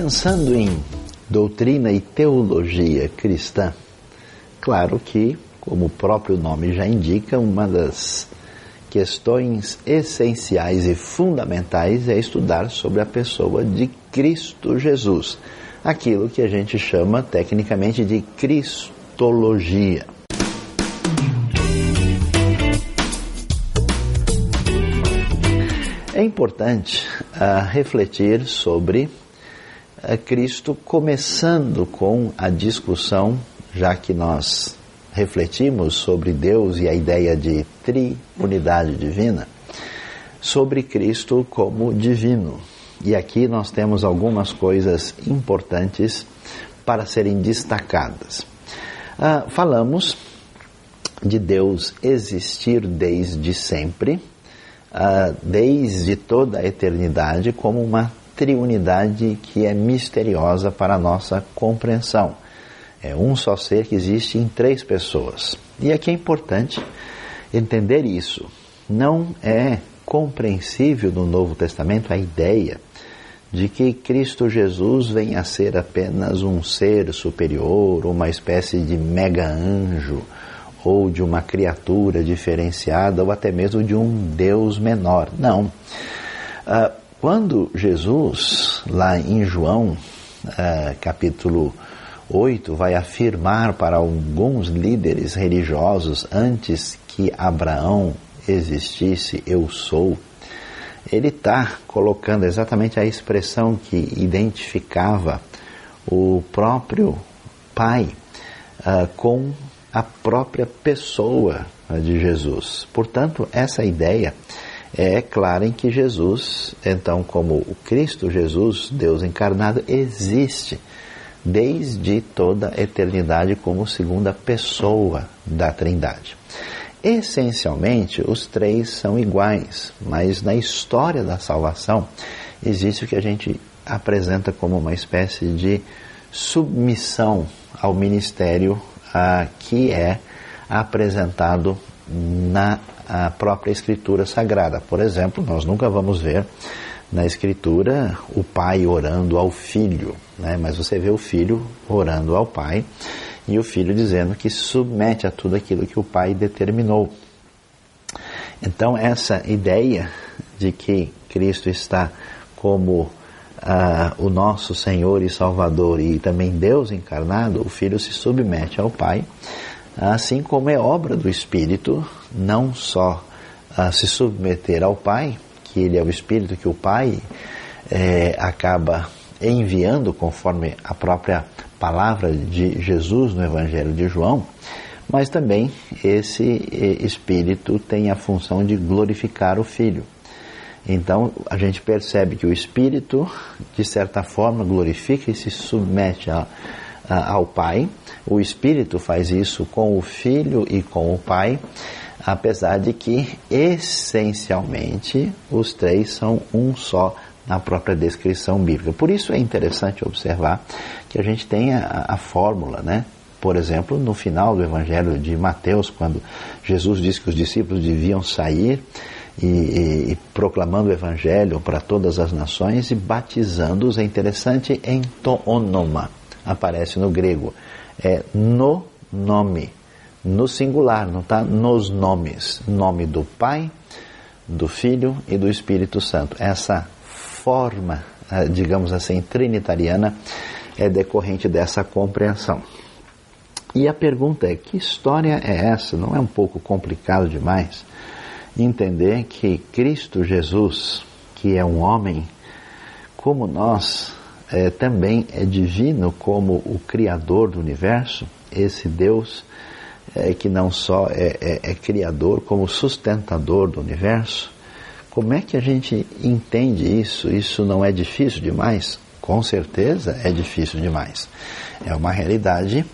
Pensando em doutrina e teologia cristã, claro que, como o próprio nome já indica, uma das questões essenciais e fundamentais é estudar sobre a pessoa de Cristo Jesus, aquilo que a gente chama tecnicamente de cristologia. É importante uh, refletir sobre é Cristo, começando com a discussão, já que nós refletimos sobre Deus e a ideia de triunidade divina, sobre Cristo como divino. E aqui nós temos algumas coisas importantes para serem destacadas. Ah, falamos de Deus existir desde sempre, ah, desde toda a eternidade, como uma triunidade que é misteriosa para a nossa compreensão. É um só ser que existe em três pessoas. E aqui é importante entender isso. Não é compreensível no Novo Testamento a ideia de que Cristo Jesus venha a ser apenas um ser superior, uma espécie de mega anjo, ou de uma criatura diferenciada, ou até mesmo de um Deus menor. Não. Uh, quando Jesus, lá em João, é, capítulo 8, vai afirmar para alguns líderes religiosos antes que Abraão existisse, eu sou, ele está colocando exatamente a expressão que identificava o próprio Pai uh, com a própria pessoa de Jesus. Portanto, essa ideia é clara em que Jesus, então, como o Cristo Jesus, Deus encarnado, existe desde toda a eternidade como segunda pessoa da Trindade. Essencialmente, os três são iguais, mas na história da salvação existe o que a gente apresenta como uma espécie de submissão ao ministério que é apresentado na a própria Escritura Sagrada. Por exemplo, nós nunca vamos ver na Escritura o pai orando ao filho, né? mas você vê o filho orando ao pai e o filho dizendo que submete a tudo aquilo que o pai determinou. Então, essa ideia de que Cristo está como Uh, o nosso Senhor e Salvador e também Deus encarnado, o Filho se submete ao Pai, assim como é obra do Espírito, não só a se submeter ao Pai, que ele é o Espírito que o Pai é, acaba enviando conforme a própria palavra de Jesus no Evangelho de João, mas também esse Espírito tem a função de glorificar o Filho. Então a gente percebe que o Espírito, de certa forma, glorifica e se submete a, a, ao Pai, o Espírito faz isso com o Filho e com o Pai, apesar de que essencialmente os três são um só na própria descrição bíblica. Por isso é interessante observar que a gente tem a, a fórmula, né? Por exemplo, no final do Evangelho de Mateus, quando Jesus disse que os discípulos deviam sair e, e, e proclamando o Evangelho para todas as nações e batizando-os, é interessante, em toonoma, aparece no grego é no nome, no singular, não está nos nomes. Nome do Pai, do Filho e do Espírito Santo. Essa forma, eh, digamos assim, trinitariana é decorrente dessa compreensão. E a pergunta é: que história é essa? Não é um pouco complicado demais entender que Cristo Jesus, que é um homem como nós, é, também é divino como o Criador do universo, esse Deus é, que não só é, é, é Criador, como sustentador do universo. Como é que a gente entende isso? Isso não é difícil demais? Com certeza é difícil demais. É uma realidade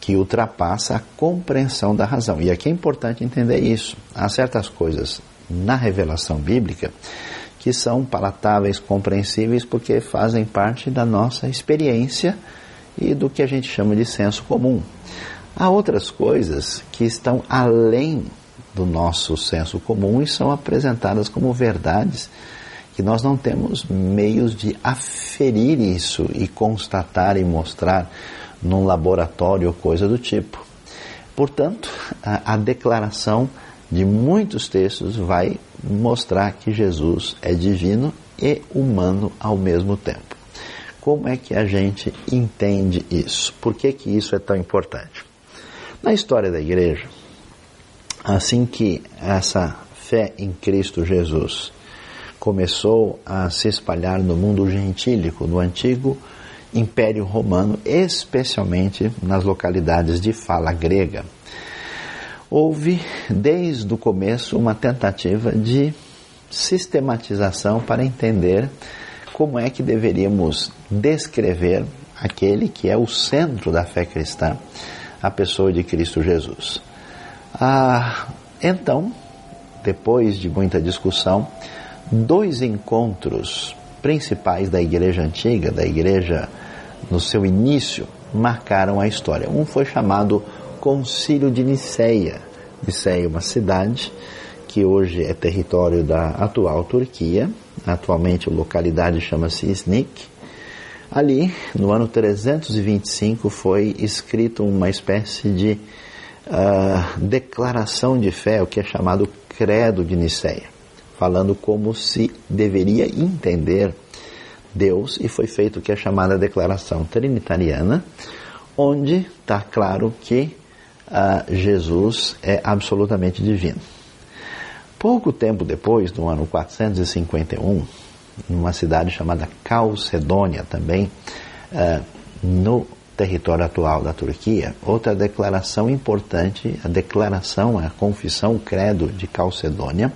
que ultrapassa a compreensão da razão. E aqui é importante entender isso. Há certas coisas na revelação bíblica que são palatáveis, compreensíveis, porque fazem parte da nossa experiência e do que a gente chama de senso comum. Há outras coisas que estão além do nosso senso comum e são apresentadas como verdades que nós não temos meios de aferir isso e constatar e mostrar num laboratório ou coisa do tipo. Portanto, a, a declaração de muitos textos vai mostrar que Jesus é divino e humano ao mesmo tempo. Como é que a gente entende isso? Por que, que isso é tão importante? Na história da igreja, assim que essa fé em Cristo Jesus começou a se espalhar no mundo gentílico, no antigo Império Romano, especialmente nas localidades de fala grega, houve desde o começo uma tentativa de sistematização para entender como é que deveríamos descrever aquele que é o centro da fé cristã, a pessoa de Cristo Jesus. Ah, então, depois de muita discussão, dois encontros principais da igreja antiga, da igreja no seu início, marcaram a história. Um foi chamado Concílio de Niceia. Niceia é uma cidade que hoje é território da atual Turquia, atualmente a localidade chama-se Iznik. Ali, no ano 325, foi escrito uma espécie de uh, declaração de fé, o que é chamado Credo de Niceia, falando como se deveria entender Deus, e foi feito o que é chamada Declaração Trinitariana, onde está claro que uh, Jesus é absolutamente divino. Pouco tempo depois, no ano 451, numa cidade chamada Calcedônia, também uh, no território atual da Turquia, outra declaração importante, a declaração, a confissão, o credo de Calcedônia,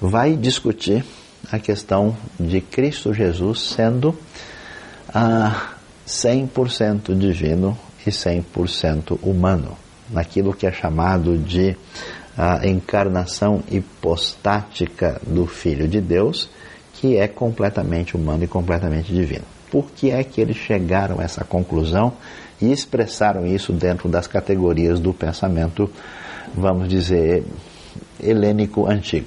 vai discutir a questão de Cristo Jesus sendo ah, 100% divino e 100% humano, naquilo que é chamado de a encarnação hipostática do Filho de Deus, que é completamente humano e completamente divino. Por que é que eles chegaram a essa conclusão e expressaram isso dentro das categorias do pensamento, vamos dizer, helênico antigo?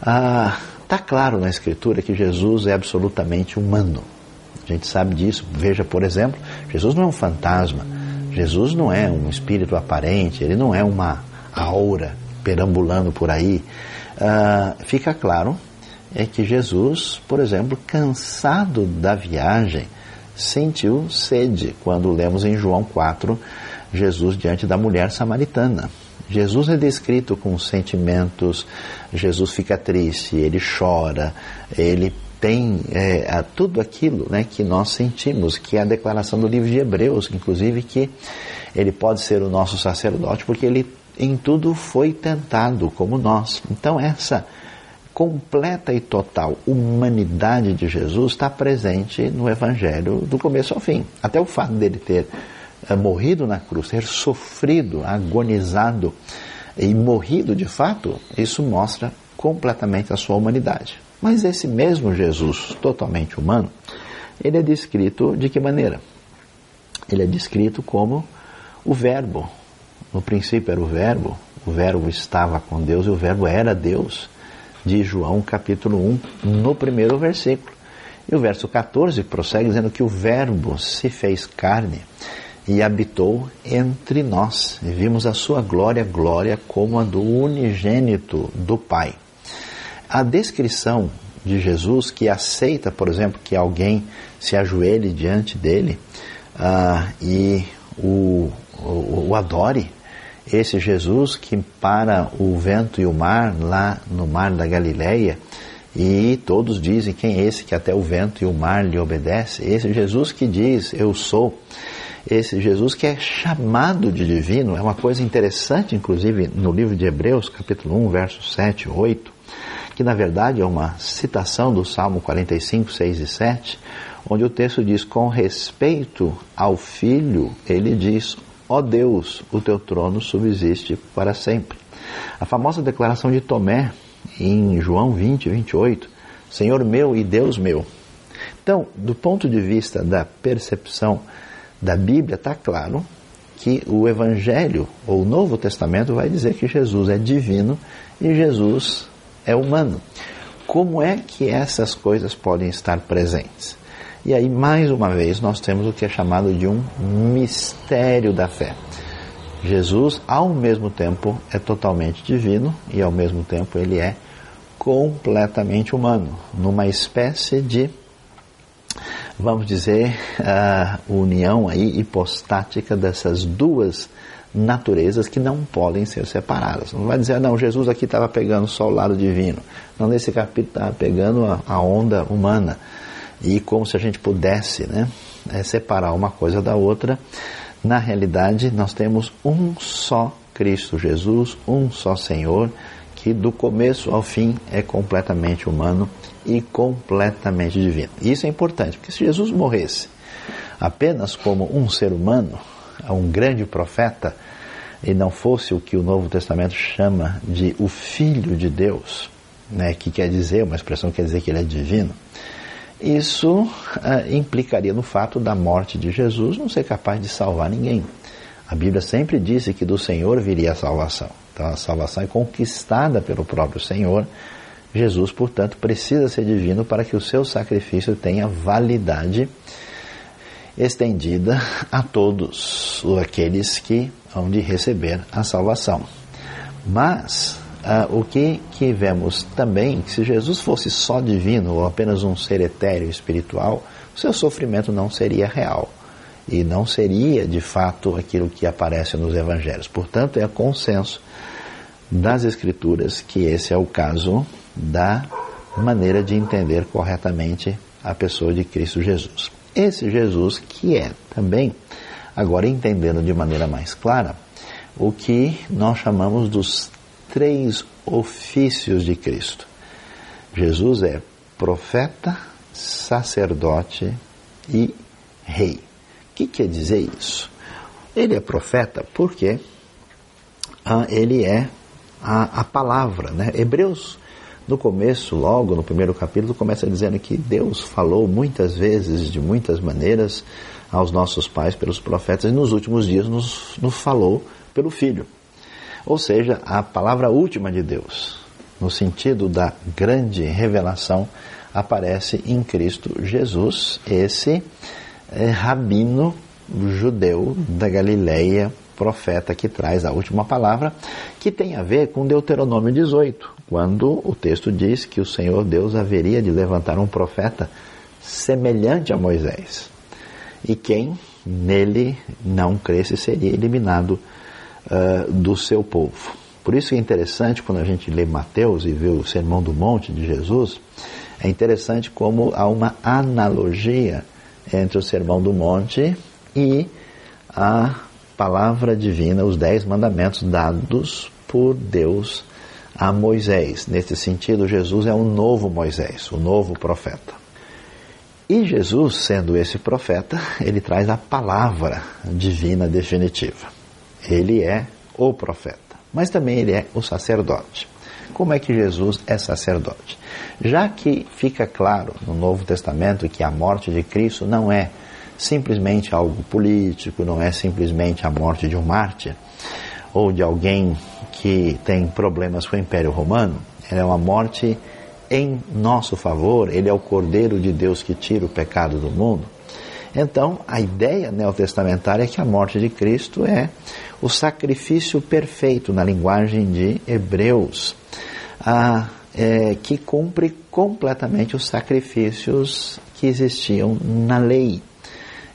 Ah, tá claro na Escritura que Jesus é absolutamente humano. A gente sabe disso. Veja, por exemplo, Jesus não é um fantasma. Jesus não é um espírito aparente, ele não é uma aura perambulando por aí, uh, fica claro é que Jesus, por exemplo, cansado da viagem, sentiu sede quando lemos em João 4 Jesus diante da mulher samaritana. Jesus é descrito com sentimentos, Jesus fica triste, ele chora, ele tem é, tudo aquilo né, que nós sentimos, que é a declaração do livro de Hebreus, inclusive que ele pode ser o nosso sacerdote, porque ele em tudo foi tentado como nós. Então, essa completa e total humanidade de Jesus está presente no Evangelho do começo ao fim. Até o fato dele ter é, morrido na cruz, ter sofrido, agonizado e morrido de fato, isso mostra completamente a sua humanidade. Mas esse mesmo Jesus, totalmente humano, ele é descrito de que maneira? Ele é descrito como o Verbo, no princípio era o Verbo, o Verbo estava com Deus e o Verbo era Deus, de João capítulo 1, no primeiro versículo. E o verso 14 prossegue dizendo que o Verbo se fez carne e habitou entre nós. E vimos a sua glória, glória como a do unigênito do Pai. A descrição de Jesus, que aceita, por exemplo, que alguém se ajoelhe diante dele uh, e o, o, o adore, esse Jesus que para o vento e o mar lá no mar da Galileia e todos dizem quem é esse que até o vento e o mar lhe obedece? Esse Jesus que diz eu sou. Esse Jesus que é chamado de divino, é uma coisa interessante, inclusive no livro de Hebreus, capítulo 1, versos 7 e 8, que na verdade é uma citação do Salmo 45, 6 e 7, onde o texto diz: Com respeito ao filho, ele diz: Ó Deus, o teu trono subsiste para sempre. A famosa declaração de Tomé, em João 20, 28, Senhor meu e Deus meu. Então, do ponto de vista da percepção da Bíblia, está claro que o Evangelho, ou o Novo Testamento, vai dizer que Jesus é divino e Jesus é humano. como é que essas coisas podem estar presentes? E aí, mais uma vez, nós temos o que é chamado de um mistério da fé. Jesus, ao mesmo tempo, é totalmente divino e, ao mesmo tempo, ele é completamente humano, numa espécie de, vamos dizer, união aí hipostática dessas duas naturezas que não podem ser separadas. Não vai dizer, não, Jesus aqui estava pegando só o lado divino. Não, nesse capítulo estava pegando a, a, onda humana. E como se a gente pudesse né, é, separar uma coisa da outra. Na realidade, nós temos um só Cristo Jesus, um só Senhor, que do começo ao fim é completamente humano e completamente divino. E isso é importante, porque se Jesus morresse apenas como um ser humano, um grande profeta, e não fosse o que o Novo Testamento chama de o Filho de Deus, né, que quer dizer, uma expressão que quer dizer que ele é divino, isso uh, implicaria no fato da morte de Jesus não ser capaz de salvar ninguém. A Bíblia sempre disse que do Senhor viria a salvação. Então a salvação é conquistada pelo próprio Senhor. Jesus, portanto, precisa ser divino para que o seu sacrifício tenha validade estendida a todos aqueles que hão de receber a salvação. Mas uh, o que, que vemos também, que se Jesus fosse só divino ou apenas um ser etéreo espiritual, o seu sofrimento não seria real e não seria de fato aquilo que aparece nos evangelhos. Portanto, é consenso das Escrituras que esse é o caso da maneira de entender corretamente a pessoa de Cristo Jesus. Esse Jesus que é também, agora entendendo de maneira mais clara, o que nós chamamos dos três ofícios de Cristo. Jesus é profeta, sacerdote e rei. O que quer dizer isso? Ele é profeta porque ah, ele é a, a palavra. Né? Hebreus, no começo, logo no primeiro capítulo, começa dizendo que Deus falou muitas vezes, de muitas maneiras, aos nossos pais pelos profetas, e nos últimos dias nos, nos falou pelo Filho. Ou seja, a palavra última de Deus, no sentido da grande revelação, aparece em Cristo Jesus, esse é, rabino judeu da Galileia, profeta que traz a última palavra, que tem a ver com Deuteronômio 18, quando o texto diz que o Senhor Deus haveria de levantar um profeta semelhante a Moisés. E quem nele não cresce seria eliminado uh, do seu povo. Por isso é interessante quando a gente lê Mateus e vê o Sermão do Monte de Jesus, é interessante como há uma analogia entre o Sermão do Monte e a palavra divina, os dez mandamentos dados por Deus a Moisés. Nesse sentido, Jesus é um novo Moisés, o novo profeta. E Jesus, sendo esse profeta, ele traz a palavra divina definitiva. Ele é o profeta, mas também ele é o sacerdote. Como é que Jesus é sacerdote? Já que fica claro no Novo Testamento que a morte de Cristo não é simplesmente algo político, não é simplesmente a morte de um mártir ou de alguém que tem problemas com o Império Romano, ela é uma morte em nosso favor, ele é o Cordeiro de Deus que tira o pecado do mundo. Então, a ideia neotestamentária é que a morte de Cristo é o sacrifício perfeito, na linguagem de Hebreus a, é, que cumpre completamente os sacrifícios que existiam na lei.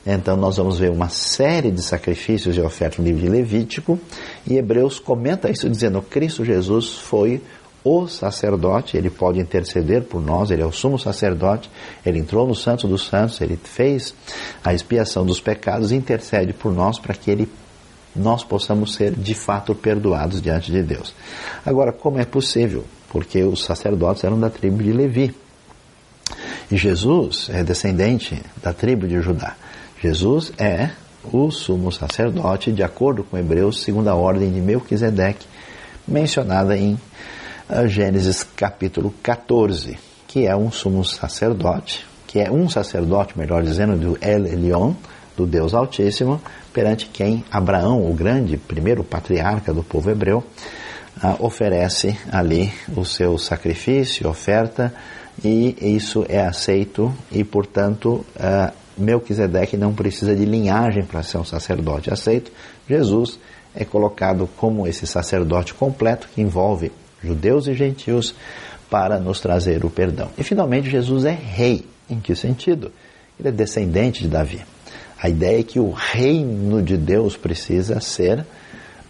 Então nós vamos ver uma série de sacrifícios e ofertas no livro de Levítico, e Hebreus comenta isso dizendo: Cristo Jesus foi o sacerdote, ele pode interceder por nós, ele é o sumo sacerdote, ele entrou no Santo dos Santos, ele fez a expiação dos pecados intercede por nós para que ele nós possamos ser de fato perdoados diante de Deus. Agora, como é possível? Porque os sacerdotes eram da tribo de Levi. E Jesus é descendente da tribo de Judá. Jesus é o sumo sacerdote, de acordo com Hebreus, segundo a ordem de Melquisedeque, mencionada em Gênesis capítulo 14, que é um sumo sacerdote, que é um sacerdote, melhor dizendo, do El Elyon, do Deus Altíssimo, perante quem Abraão, o grande, primeiro patriarca do povo hebreu, ah, oferece ali o seu sacrifício, oferta, e isso é aceito, e portanto ah, Melquisedeque não precisa de linhagem para ser um sacerdote aceito. Jesus é colocado como esse sacerdote completo que envolve judeus e gentios para nos trazer o perdão. E finalmente Jesus é rei. Em que sentido? Ele é descendente de Davi. A ideia é que o reino de Deus precisa ser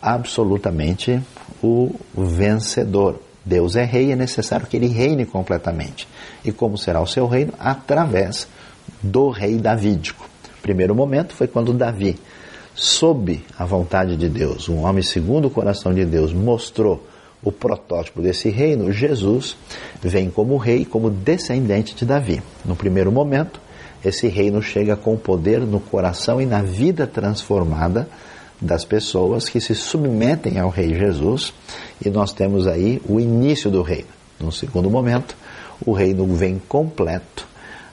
absolutamente o vencedor. Deus é rei, é necessário que ele reine completamente. E como será o seu reino? Através do rei davídico. Primeiro momento foi quando Davi, sob a vontade de Deus, um homem segundo o coração de Deus, mostrou o protótipo desse reino, Jesus vem como rei, como descendente de Davi. No primeiro momento, esse reino chega com poder no coração e na vida transformada das pessoas que se submetem ao Rei Jesus, e nós temos aí o início do reino. No segundo momento, o reino vem completo,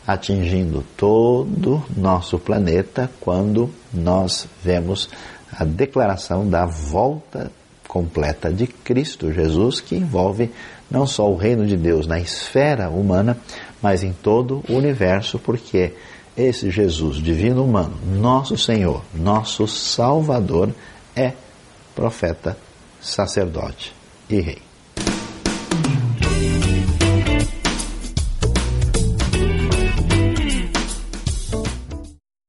atingindo todo nosso planeta quando nós vemos a declaração da volta completa de Cristo Jesus, que envolve não só o reino de Deus na esfera humana, mas em todo o universo, porque esse Jesus divino humano, nosso Senhor, nosso Salvador, é profeta, sacerdote e rei.